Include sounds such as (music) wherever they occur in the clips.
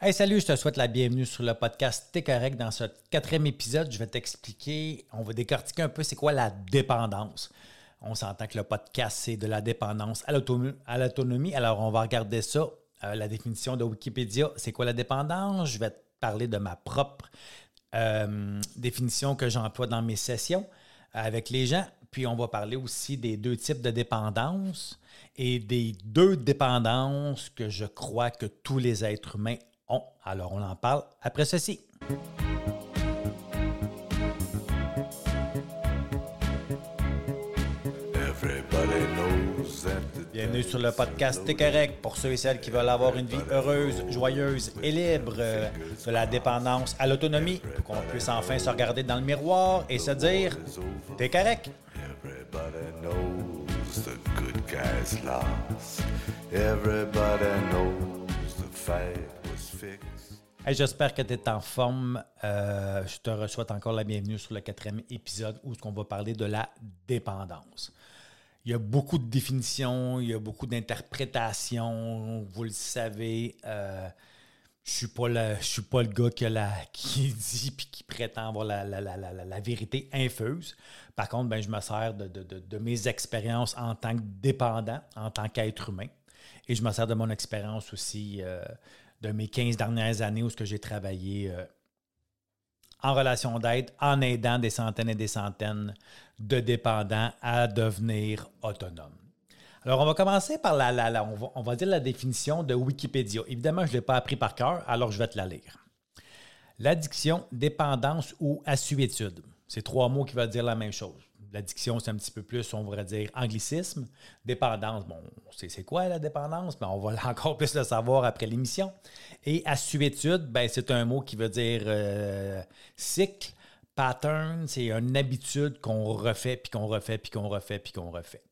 Hey, salut, je te souhaite la bienvenue sur le podcast T'es correct. Dans ce quatrième épisode, je vais t'expliquer, on va décortiquer un peu c'est quoi la dépendance. On s'entend que le podcast, c'est de la dépendance à l'autonomie. Alors, on va regarder ça. Euh, la définition de Wikipédia, c'est quoi la dépendance? Je vais te parler de ma propre euh, définition que j'emploie dans mes sessions avec les gens. Puis on va parler aussi des deux types de dépendance et des deux dépendances que je crois que tous les êtres humains alors, on en parle après ceci. Bienvenue sur le podcast T'es correct. Pour ceux et celles qui veulent avoir une vie heureuse, joyeuse et libre euh, de la dépendance à l'autonomie, pour qu'on puisse enfin se regarder dans le miroir et se dire T'es correct. Everybody knows the fight J'espère que tu es en forme. Euh, je te souhaite encore la bienvenue sur le quatrième épisode où on va parler de la dépendance. Il y a beaucoup de définitions, il y a beaucoup d'interprétations, vous le savez. Euh, je suis suis pas le gars qui, (laughs) dit et qui prétend avoir la, vérité infuse. Par contre, ben, je me sers de, mes expériences en tant que dépendant, en tant qu'être humain. Et je me sers de mon expérience aussi euh, de mes 15 dernières années où j'ai travaillé euh, en relation d'aide, en aidant des centaines et des centaines de dépendants à devenir autonomes. Alors, on va commencer par la, la, on, va, dire la définition de Wikipédia. Évidemment, je ne l'ai pas appris par cœur, alors je vais te la lire. L'addiction, dépendance ou assuétude. C'est trois mots qui veulent dire la même chose. L'addiction, c'est un petit peu plus, on pourrait dire, anglicisme. Dépendance, bon, c'est quoi la dépendance? Mais on va (laughs) encore plus le savoir après l'émission. Et assuétude, ben, c'est un mot qui veut dire euh, cycle. Pattern, c'est une habitude qu'on refait, puis qu'on refait, puis qu'on refait, puis qu'on refait.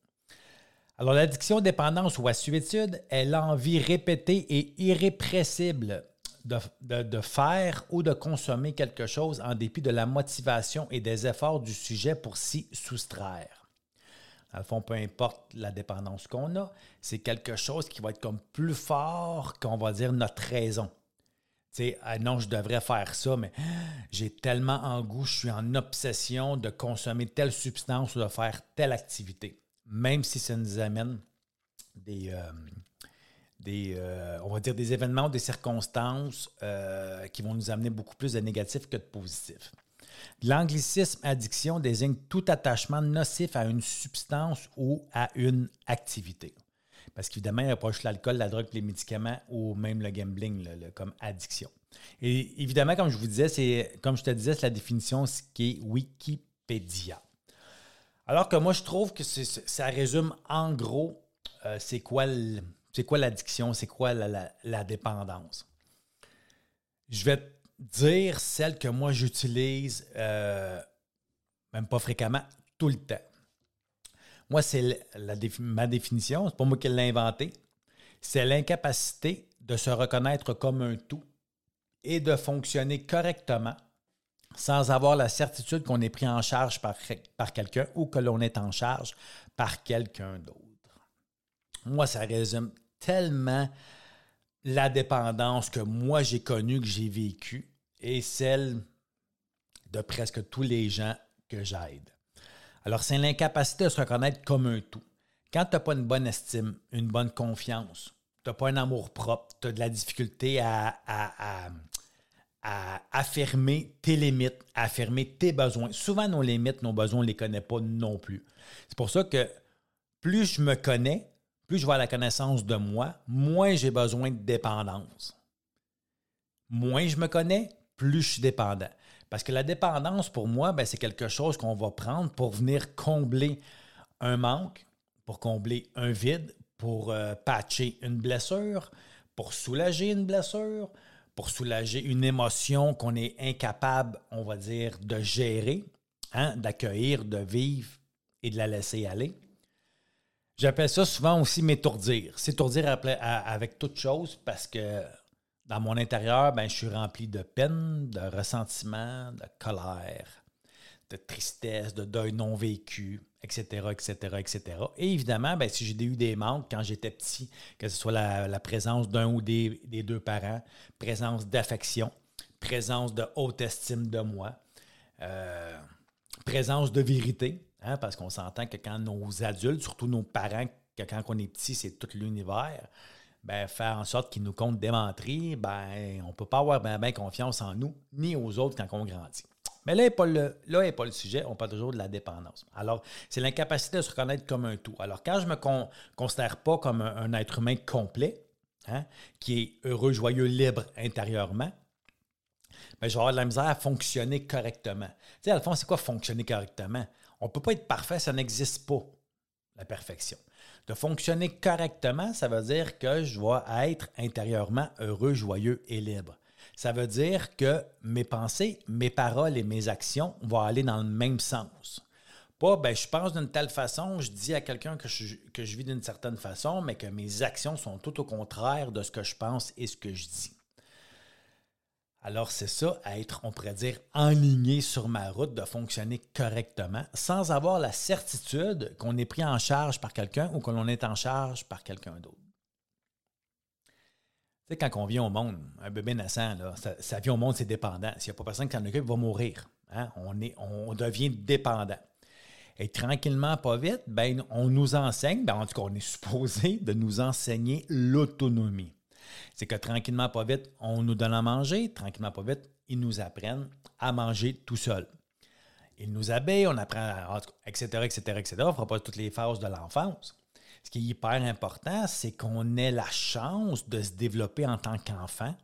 Alors, l'addiction, dépendance ou assuétude est l'envie répétée et irrépressible de, faire ou de consommer quelque chose en dépit de la motivation et des efforts du sujet pour s'y soustraire. Dans le fond, peu importe la dépendance qu'on a, c'est quelque chose qui va être comme plus fort qu'on va dire notre raison. Tu sais, ah non, je devrais faire ça, mais j'ai tellement en goût, je suis en obsession de consommer telle substance ou de faire telle activité, même si ça nous amène des, euh, des, euh, on va dire des événements, des circonstances euh, qui vont nous amener beaucoup plus de négatifs que de positifs. L'anglicisme addiction désigne tout attachement nocif à une substance ou à une activité. Parce qu'évidemment, il n'y a pas juste l'alcool, la drogue, les médicaments ou même le gambling comme addiction. Et évidemment, comme je vous disais, c'est comme je te disais, c'est la définition ce qui est Wikipédia. Alors que moi, je trouve que ça résume en gros euh, c'est quoi le, c'est quoi l'addiction? C'est quoi la, dépendance? Je vais te dire celle que moi j'utilise, euh, même pas fréquemment, tout le temps. Moi, c'est ma définition, c'est pas moi qui l'ai inventée. C'est l'incapacité de se reconnaître comme un tout et de fonctionner correctement sans avoir la certitude qu'on est pris en charge par, par quelqu'un ou que l'on est en charge par quelqu'un d'autre. Moi, ça résume tellement la dépendance que moi j'ai connue, que j'ai vécue, et celle de presque tous les gens que j'aide. Alors, c'est l'incapacité de se reconnaître comme un tout. Quand tu n'as pas une bonne estime, une bonne confiance, tu n'as pas un amour propre, tu as de la difficulté à, à, affirmer tes limites, à affirmer tes besoins. Souvent, nos limites, nos besoins, on ne les connaît pas non plus. C'est pour ça que plus je me connais, plus je vais la connaissance de moi, moins j'ai besoin de dépendance. Moins je me connais, plus je suis dépendant. Parce que la dépendance, pour moi, ben, c'est quelque chose qu'on va prendre pour venir combler un manque, pour combler un vide, pour euh, patcher une blessure, pour soulager une blessure, pour soulager une émotion qu'on est incapable, on va dire, de gérer, hein, d'accueillir, de vivre et de la laisser aller. J'appelle ça souvent aussi m'étourdir. S'étourdir avec toute chose parce que dans mon intérieur, ben, je suis rempli de peine, de ressentiment, de colère, de tristesse, de deuil non vécu, etc., etc., etc. Et évidemment, ben, si j'ai eu des manques quand j'étais petit, que ce soit la, présence d'un ou des, deux parents, présence d'affection, présence de haute estime de moi, euh, présence de vérité, hein, parce qu'on s'entend que quand nos adultes, surtout nos parents, que quand on est petit, c'est tout l'univers, ben, faire en sorte qu'ils nous comptent des ben, on ne peut pas avoir bien confiance en nous ni aux autres quand on grandit. Mais là n'est pas, pas le sujet, on parle toujours de la dépendance. Alors, c'est l'incapacité de se reconnaître comme un tout. Alors, quand je ne me considère pas comme un, être humain complet, hein, qui est heureux, joyeux, libre intérieurement, ben, je vais avoir de la misère à fonctionner correctement. Tu sais, à le fond, c'est quoi fonctionner correctement? On ne peut pas être parfait, ça n'existe pas, la perfection. De fonctionner correctement, ça veut dire que je vais être intérieurement heureux, joyeux et libre. Ça veut dire que mes pensées, mes paroles et mes actions vont aller dans le même sens. Pas, ben, je pense d'une telle façon, je dis à quelqu'un que je, que je vis d'une certaine façon, mais que mes actions sont tout au contraire de ce que je pense et ce que je dis. Alors, c'est ça, être, on pourrait dire, enligné sur ma route, de fonctionner correctement, sans avoir la certitude qu'on est pris en charge par quelqu'un ou qu'on est en charge par quelqu'un d'autre. Tu sais, quand on vient au monde, un bébé naissant, ça, vient au monde, c'est dépendant. S'il n'y a pas personne qui s'en occupe, il va mourir. Hein? On devient dépendant. Et tranquillement, pas vite, ben, on nous enseigne, ben, en tout cas, on est supposé de nous enseigner l'autonomie c'est que tranquillement, pas vite, on nous donne à manger, tranquillement, pas vite, ils nous apprennent à manger tout seul. Ils nous habillent, on apprend, etc., etc., etc. On ne fera pas toutes les phases de l'enfance. Ce qui est hyper important, c'est qu'on ait la chance de se développer en tant qu'enfant,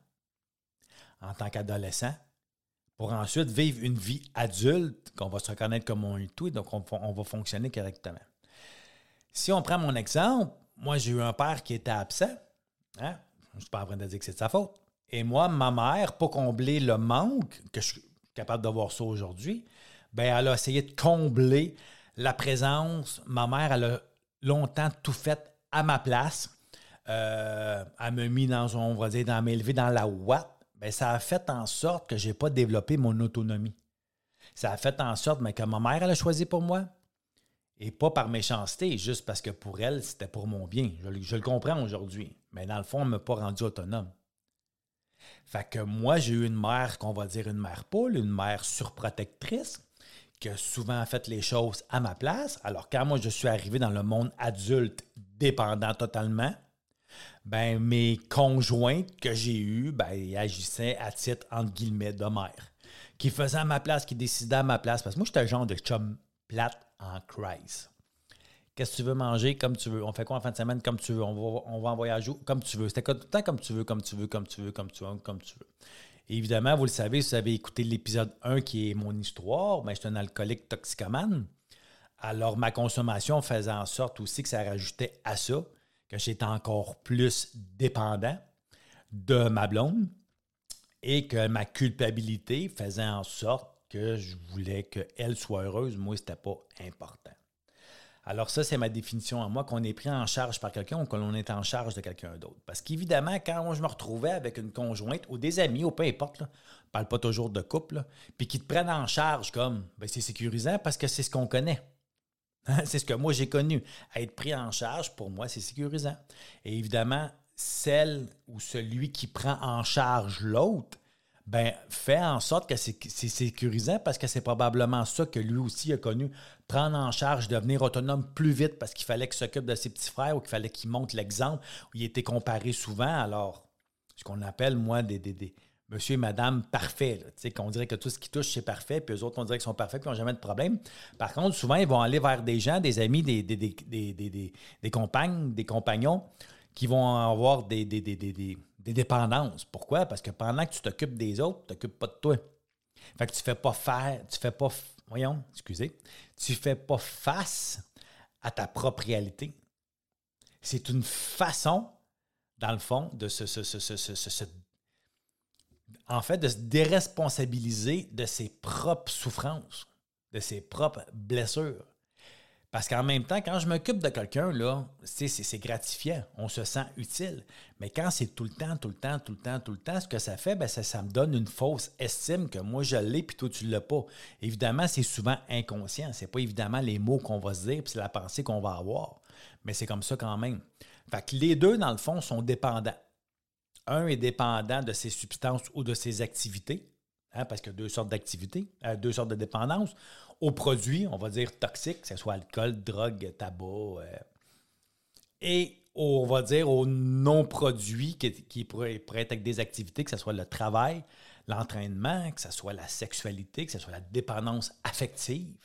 en tant qu'adolescent, pour ensuite vivre une vie adulte, qu'on va se reconnaître comme on est tout, donc on, on va fonctionner correctement. Si on prend mon exemple, moi j'ai eu un père qui était absent. Hein? Je ne suis pas en train de dire que c'est de sa faute. Et moi, ma mère, pour combler le manque, que je suis capable d'avoir ça aujourd'hui, ben elle a essayé de combler la présence. Ma mère, elle a longtemps tout fait à ma place. Euh, elle m'a mis dans, on va dire, dans m'élever dans la ouate. Ben, ça a fait en sorte que je n'ai pas développé mon autonomie. Ça a fait en sorte ben, que ma mère, elle a choisi pour moi. Et pas par méchanceté, juste parce que pour elle, c'était pour mon bien. Je, le comprends aujourd'hui. Mais dans le fond, elle ne m'a pas rendu autonome. Fait que moi, j'ai eu une mère qu'on va dire une mère poule, une mère surprotectrice, qui a souvent fait les choses à ma place. Alors, quand moi, je suis arrivé dans le monde adulte dépendant totalement, ben, mes conjointes que j'ai eues, ben, agissaient à titre, entre guillemets, de mère. Qui faisaient à ma place, qui décidaient à ma place. Parce que moi, j'étais un genre de chum plate en crise. Qu'est-ce que tu veux manger comme tu veux? On fait quoi en fin de semaine comme tu veux? On va, on va en voyage comme tu veux. C'était tout le temps comme tu veux, comme tu veux, comme tu veux, comme tu veux, comme tu veux. évidemment, vous le savez, si vous avez écouté l'épisode 1 qui est mon histoire, ben, je suis un alcoolique toxicomane. Alors, ma consommation faisait en sorte aussi que ça rajoutait à ça, que j'étais encore plus dépendant de ma blonde et que ma culpabilité faisait en sorte que je voulais qu'elle soit heureuse. Moi, ce n'était pas important. Alors ça, c'est ma définition à moi, qu'on est pris en charge par quelqu'un ou qu'on est en charge de quelqu'un d'autre. Parce qu'évidemment, quand je me retrouvais avec une conjointe ou des amis, ou peu importe, là, ne parle pas toujours de couple, puis qui te prennent en charge comme, ben, c'est sécurisant parce que c'est ce qu'on connaît. c'est ce que moi j'ai connu. Être pris en charge, pour moi, c'est sécurisant. Et évidemment, celle ou celui qui prend en charge l'autre, ben, fait en sorte que c'est sécurisant parce que c'est probablement ça que lui aussi a connu. Prendre en charge, devenir autonome plus vite parce qu'il fallait qu'il s'occupe de ses petits frères ou qu'il fallait qu'il montre l'exemple, il était comparé souvent. Alors, ce qu'on appelle, moi, des, des, monsieur et madame parfaits. Qu'on dirait que tout ce qui touche, c'est parfait, puis eux autres, on dirait qu'ils sont parfaits, puis ils n'ont jamais de problème. Par contre, souvent, ils vont aller vers des gens, des amis, des, des, des, des compagnes, des compagnons, qui vont avoir des, des, des dépendances. Pourquoi? Parce que pendant que tu t'occupes des autres, tu t'occupes pas de toi. Fait que tu fais pas faire, tu fais pas, voyons, excusez, tu fais pas face à ta propre réalité. C'est une façon, dans le fond, de se, en fait, de se déresponsabiliser de ses propres souffrances, de ses propres blessures. Parce qu'en même temps, quand je m'occupe de quelqu'un, c'est gratifiant. On se sent utile. Mais quand c'est tout le temps, tout le temps, tout le temps, tout le temps, ce que ça fait, ben, ça, me donne une fausse estime que moi, je l'ai, puis toi, tu ne l'as pas. Évidemment, c'est souvent inconscient. C'est pas évidemment les mots qu'on va se dire, puis c'est la pensée qu'on va avoir. Mais c'est comme ça quand même. Fait que les deux, dans le fond, sont dépendants. Un est dépendant de ses substances ou de ses activités, hein, parce qu'il y a deux sortes d'activités, euh, deux sortes de dépendance aux produits, on va dire toxiques, que ce soit alcool, drogue, tabac, euh, et on va dire aux non-produits qui, pourraient, être des activités, que ce soit le travail, l'entraînement, que ce soit la sexualité, que ce soit la dépendance affective.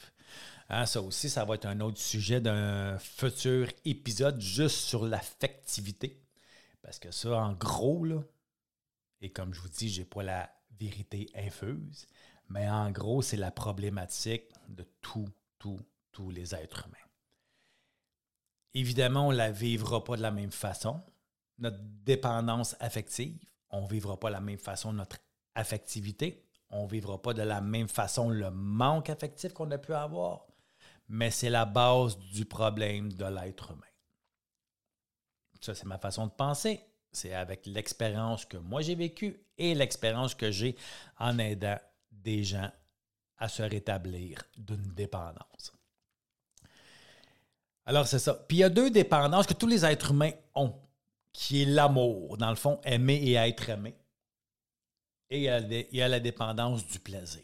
Hein, ça aussi, ça va être un autre sujet d'un futur épisode juste sur l'affectivité. Parce que ça, en gros, là, et comme je vous dis, je n'ai pas la vérité infuse, mais en gros, c'est la problématique de tous, tous, tous les êtres humains. Évidemment, on ne la vivra pas de la même façon. Notre dépendance affective, on ne vivra pas de la même façon notre affectivité. On ne vivra pas de la même façon le manque affectif qu'on a pu avoir. Mais c'est la base du problème de l'être humain. Ça, c'est ma façon de penser. C'est avec l'expérience que moi j'ai vécue et l'expérience que j'ai en aidant des gens à se rétablir d'une dépendance. Alors, c'est ça. Puis il y a deux dépendances que tous les êtres humains ont, qui est l'amour, dans le fond, aimer et être aimé. Et il y a la dépendance du plaisir.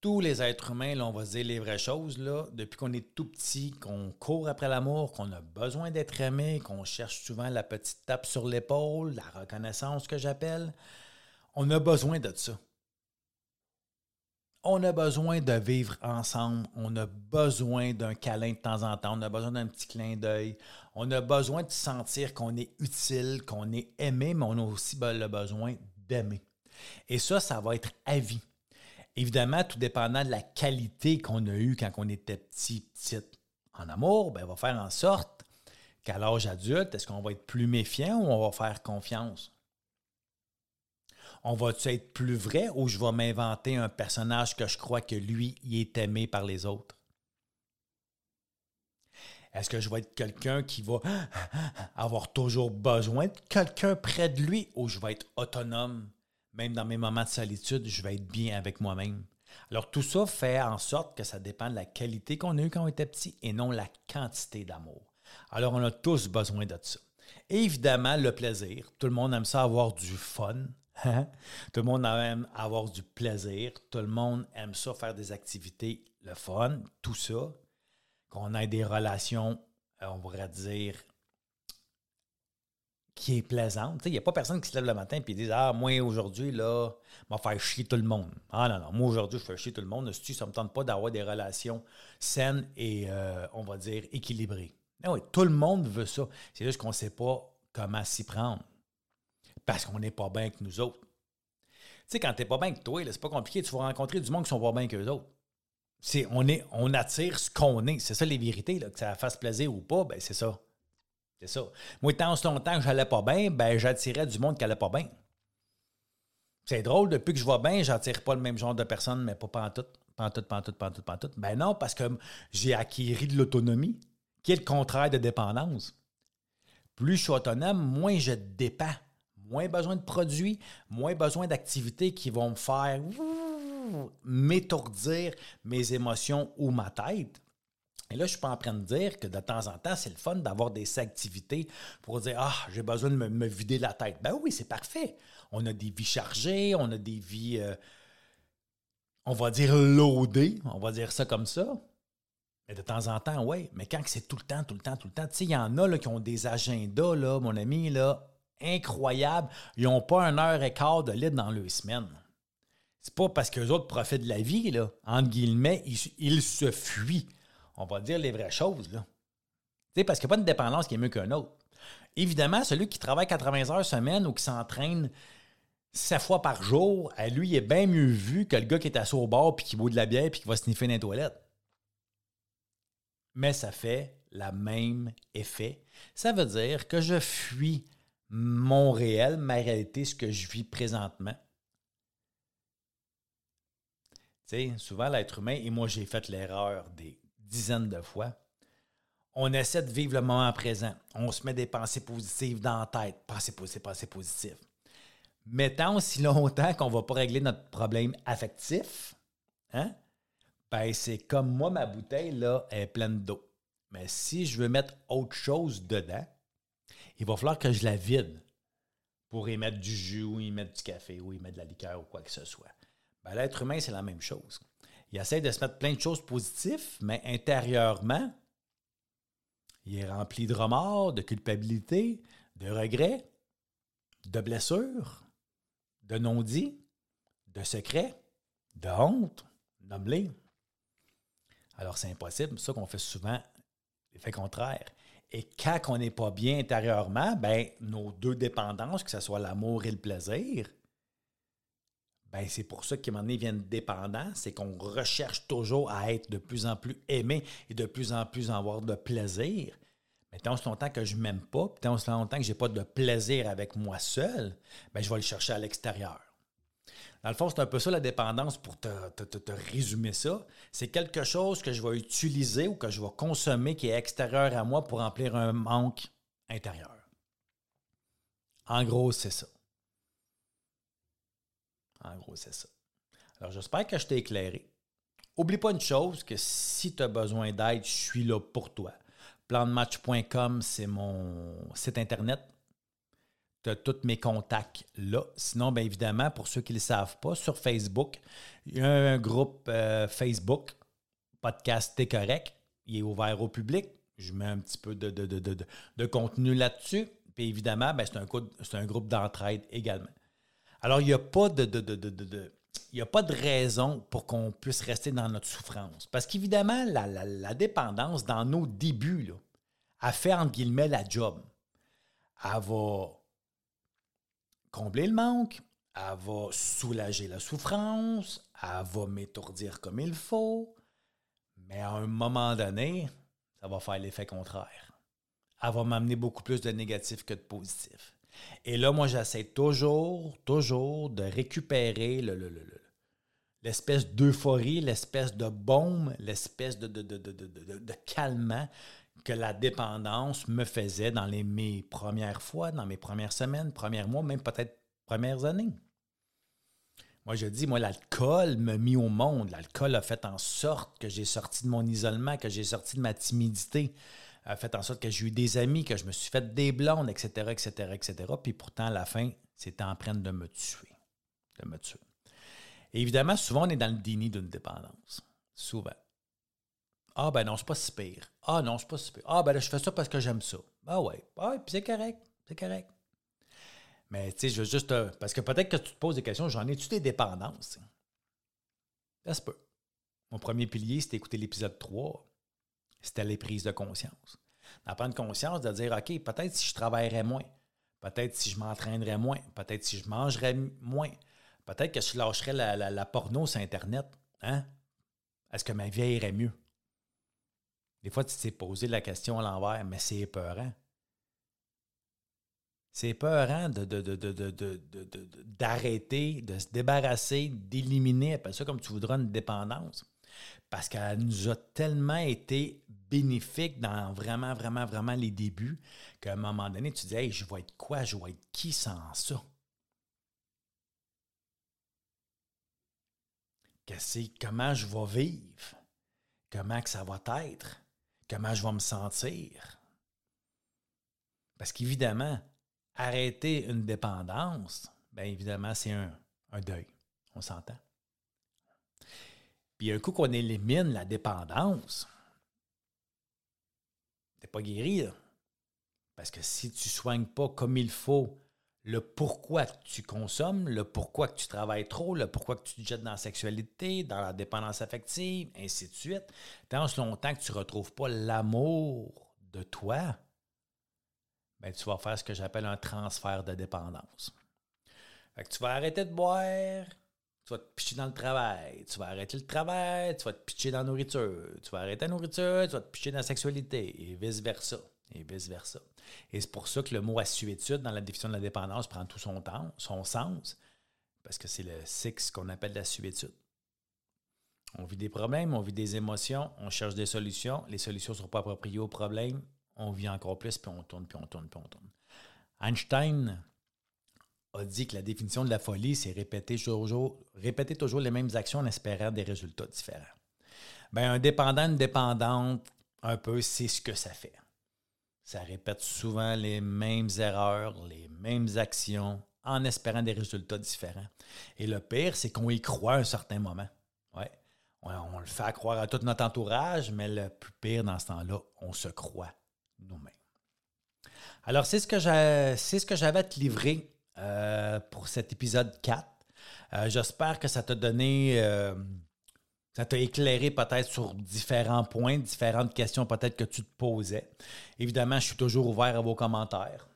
Tous les êtres humains, là, on va se dire les vraies choses, là, depuis qu'on est tout petit, qu'on court après l'amour, qu'on a besoin d'être aimé, qu'on cherche souvent la petite tape sur l'épaule, la reconnaissance que j'appelle, on a besoin de ça on a besoin de vivre ensemble, on a besoin d'un câlin de temps en temps, on a besoin d'un petit clin d'œil, on a besoin de sentir qu'on est utile, qu'on est aimé, mais on a aussi le besoin d'aimer. Et ça, ça va être à vie. Évidemment, tout dépendant de la qualité qu'on a eue quand on était petit, petite en amour, ben, va faire en sorte qu'à l'âge adulte, est-ce qu'on va être plus méfiant ou on va faire confiance? On va-tu être plus vrai ou je vais m'inventer un personnage que je crois que lui, il est aimé par les autres? Est-ce que je vais être quelqu'un qui va (gasps) avoir toujours besoin de quelqu'un près de lui ou je vais être autonome? Même dans mes moments de solitude, je vais être bien avec moi-même. Alors tout ça fait en sorte que ça dépend de la qualité qu'on a eue quand on était petit et non la quantité d'amour. Alors on a tous besoin de ça. évidemment, le plaisir. Tout le monde aime ça avoir du fun. Hein? Tout le monde aime avoir du plaisir. Tout le monde aime ça, faire des activités, le fun, tout ça. Qu'on ait des relations, euh, on pourrait dire, qui est plaisante. Il n'y a pas personne qui se lève le matin et dit Ah, moi aujourd'hui, là, je vais faire chier tout le monde. Ah non, non, moi aujourd'hui, je fais chier tout le monde. Ça ne me tente pas d'avoir des relations saines et, euh, on va dire, équilibrées? Ah tout le monde veut ça. C'est juste qu'on ne sait pas comment s'y prendre parce qu'on n'est pas bien avec nous autres. Tu sais, quand tu n'es pas bien avec toi, c'est pas compliqué. Tu vas rencontrer du monde qui sont pas bien qu'eux autres. On, est, on attire ce qu'on est. C'est ça les vérités, là, que ça fasse plaisir ou pas, ben c'est ça. C'est ça. Moi, tant longtemps que j'allais pas bien, ben j'attirais du monde qui allait pas bien. C'est drôle, depuis que je vais bien, j'attire pas le même genre de personnes, mais pas pantoute, pantoute, pantoute, pantoute, pantoute. Ben non, parce que j'ai acquis de l'autonomie, qui est le contraire de dépendance. Plus je suis autonome, moins je dépends moins besoin de produits, moins besoin d'activités qui vont me faire m'étourdir mes émotions ou ma tête. Et là, je suis pas en train de dire que de temps en temps, c'est le fun d'avoir des activités pour dire Ah, j'ai besoin de me, vider la tête. Ben oui, c'est parfait. On a des vies chargées, on a des vies, euh, on va dire loadées, on va dire ça comme ça. Mais de temps en temps, oui. Mais quand c'est tout le temps, tout le temps, tout le temps, tu sais, il y en a là, qui ont des agendas, là, mon ami, là, incroyable. Ils n'ont pas un heure et quart de libre dans leur semaine. C'est pas parce qu'eux autres profitent de la vie, là. Entre guillemets, ils, se fuient. On va dire les vraies choses, là. parce qu'il n'y a pas de dépendance qui est mieux qu'un autre. Évidemment, celui qui travaille 80 heures semaine ou qui s'entraîne 7 fois par jour, à lui, est bien mieux vu que le gars qui est assis au bord puis qui boit de la bière puis qui va sniffer dans les toilettes. Mais ça fait le même effet. Ça veut dire que je fuis mon réel, ma réalité, ce que je vis présentement. Tu sais, souvent l'être humain, et moi j'ai fait l'erreur des dizaines de fois, on essaie de vivre le moment présent. On se met des pensées positives dans la tête. Pensées positives, pensées positives. Mais tant aussi (laughs) longtemps qu'on ne va pas régler notre problème affectif, hein? Ben, c'est comme moi, ma bouteille là, est pleine d'eau. Mais si je veux mettre autre chose dedans, il va falloir que je la vide pour y mettre du jus ou y mettre du café ou y mettre de la liqueur ou quoi que ce soit. Ben, L'être humain, c'est la même chose. Il essaie de se mettre plein de choses positives, mais intérieurement, il est rempli de remords, de culpabilité, de regrets, de blessures, de non-dits, de secrets, de honte, nomme Alors, c'est impossible. C'est ça qu'on fait souvent l'effet contraire. Et quand on n'est pas bien intérieurement, ben, nos deux dépendances, que ce soit l'amour et le plaisir, ben, c'est pour ça qu'à un moment donné viennent dépendants, c'est qu'on recherche toujours à être de plus en plus aimé et de plus en plus avoir de plaisir. Mais tant longtemps que je ne m'aime pas, tant longtemps que je n'ai pas de plaisir avec moi seul, ben, je vais le chercher à l'extérieur. Dans le fond, c'est un peu ça la dépendance pour te, te, résumer ça. C'est quelque chose que je vais utiliser ou que je vais consommer qui est extérieur à moi pour remplir un manque intérieur. En gros, c'est ça. En gros, c'est ça. Alors, j'espère que je t'ai éclairé. Oublie pas une chose, que si tu as besoin d'aide, je suis là pour toi. Plandematch.com, c'est mon site Internet. Tous mes contacts là. Sinon, bien évidemment, pour ceux qui ne le savent pas, sur Facebook, il y a un groupe euh, Facebook, Podcast T'es correct. Il est ouvert au public. Je mets un petit peu de, de, contenu là-dessus. Puis évidemment, ben, c'est un, un, groupe d'entraide également. Alors, il n'y a pas de, il a pas de raison pour qu'on puisse rester dans notre souffrance. Parce qu'évidemment, la, dépendance, dans nos débuts, là, a fait, entre guillemets, la job. Elle va combler le manque, elle va soulager la souffrance, elle va m'étourdir comme il faut, mais à un moment donné, ça va faire l'effet contraire. Elle va m'amener beaucoup plus de négatif que de positif. Et là, moi, j'essaie toujours, toujours de récupérer l'espèce d'euphorie, l'espèce de baume, l'espèce de, de, de, calmant que la dépendance me faisait dans mes premières fois, dans mes premières semaines, premiers mois, même peut-être premières années. Moi, je dis, moi, l'alcool m'a mis au monde. L'alcool a fait en sorte que j'ai sorti de mon isolement, que j'ai sorti de ma timidité, a fait en sorte que j'ai eu des amis, que je me suis fait des blondes, etc., etc., etc. Puis pourtant, à la fin, c'était en train de me tuer. De me tuer. Évidemment, souvent, on est dans le déni d'une dépendance. Souvent. Ah, ben non, c'est pas si pire. Ah non, c'est pas si pire. Ah, ben là, je fais ça parce que j'aime ça. Ah ouais. Ah, puis c'est correct. C'est correct. Mais tu sais, je veux juste. parce que peut-être que tu te poses des questions, j'en ai-tu des dépendances? Ça se peut. Mon premier pilier, c'était écouter l'épisode 3 c'était les prises de conscience. D'en prendre conscience, de dire, OK, peut-être si je travaillerais moins, peut-être si je m'entraînerais moins, peut-être si je mangerais moins, peut-être que je lâcherais la, porno sur Internet. Hein? Est-ce que ma vie irait mieux? Des fois, tu t'es posé la question à l'envers, mais c'est épeurant. C'est épeurant d'arrêter, de, de, se débarrasser, d'éliminer, appelle ça comme tu voudras, une dépendance. Parce qu'elle nous a tellement été bénéfique dans vraiment, vraiment, vraiment les débuts qu'à un moment donné, tu dis, hey, je vais être quoi, je vais être qui sans ça? comment je vais vivre? Comment que ça va être? Comment je vais me sentir? Parce qu'évidemment, arrêter une dépendance, bien évidemment, c'est un, deuil. On s'entend. Puis un coup qu'on élimine la dépendance, t'es pas guéri. Parce que si tu soignes pas comme il faut le pourquoi tu consommes, le pourquoi que tu travailles trop, le pourquoi que tu te jettes dans la sexualité, dans la dépendance affective, ainsi de suite, tant ce longtemps que tu ne retrouves pas l'amour de toi, ben, tu vas faire ce que j'appelle un transfert de dépendance. Tu vas arrêter de boire, tu vas te pitcher dans le travail, tu vas arrêter le travail, tu vas te pitcher dans la nourriture, tu vas arrêter la nourriture, tu vas te pitcher dans la sexualité, et vice-versa. Et vice-versa. Et c'est pour ça que le mot assuétude dans la définition de la dépendance prend tout son temps, son sens, parce que c'est le six qu'on appelle l'assuétude. On vit des problèmes, on vit des émotions, on cherche des solutions. Les solutions ne sont pas appropriées aux problèmes. On vit encore plus, puis on tourne, puis on tourne, puis on tourne. Einstein a dit que la définition de la folie, c'est répéter toujours, répéter toujours les mêmes actions en espérant des résultats différents. Bien, un dépendant, une dépendante, un peu, c'est ce que ça fait. Ça répète souvent les mêmes erreurs, les mêmes actions, en espérant des résultats différents. Et le pire, c'est qu'on y croit à un certain moment. Ouais. On, le fait croire à tout notre entourage, mais le plus pire dans ce temps-là, on se croit nous-mêmes. Alors, c'est ce que j'avais à te livrer euh, pour cet épisode 4. Euh, j'espère que ça t'a donné, euh, ça t'a éclairé peut-être sur différents points, différentes questions peut-être que tu te posais. Évidemment, je suis toujours ouvert à vos commentaires.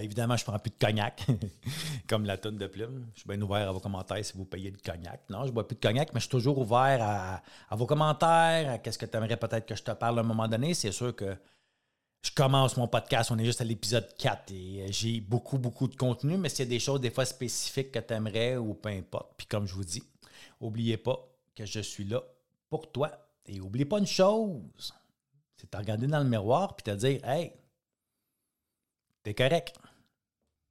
évidemment, je ne prends plus de cognac, (laughs) comme la tonne de plume. Je suis bien ouvert à vos commentaires si vous payez du cognac. Non, je ne bois plus de cognac, mais je suis toujours ouvert à, à vos commentaires, à qu'est-ce que tu aimerais peut-être que je te parle à un moment donné. C'est sûr que je commence mon podcast, on est juste à l'épisode 4 et euh, j'ai beaucoup, beaucoup de contenu, mais s'il y a des choses des fois spécifiques que tu aimerais ou peu importe, puis comme je vous dis, n'oubliez pas que je suis là pour toi. Et n'oubliez pas une chose, c'est de regarder dans le miroir puis te dire Hey, t'es correct.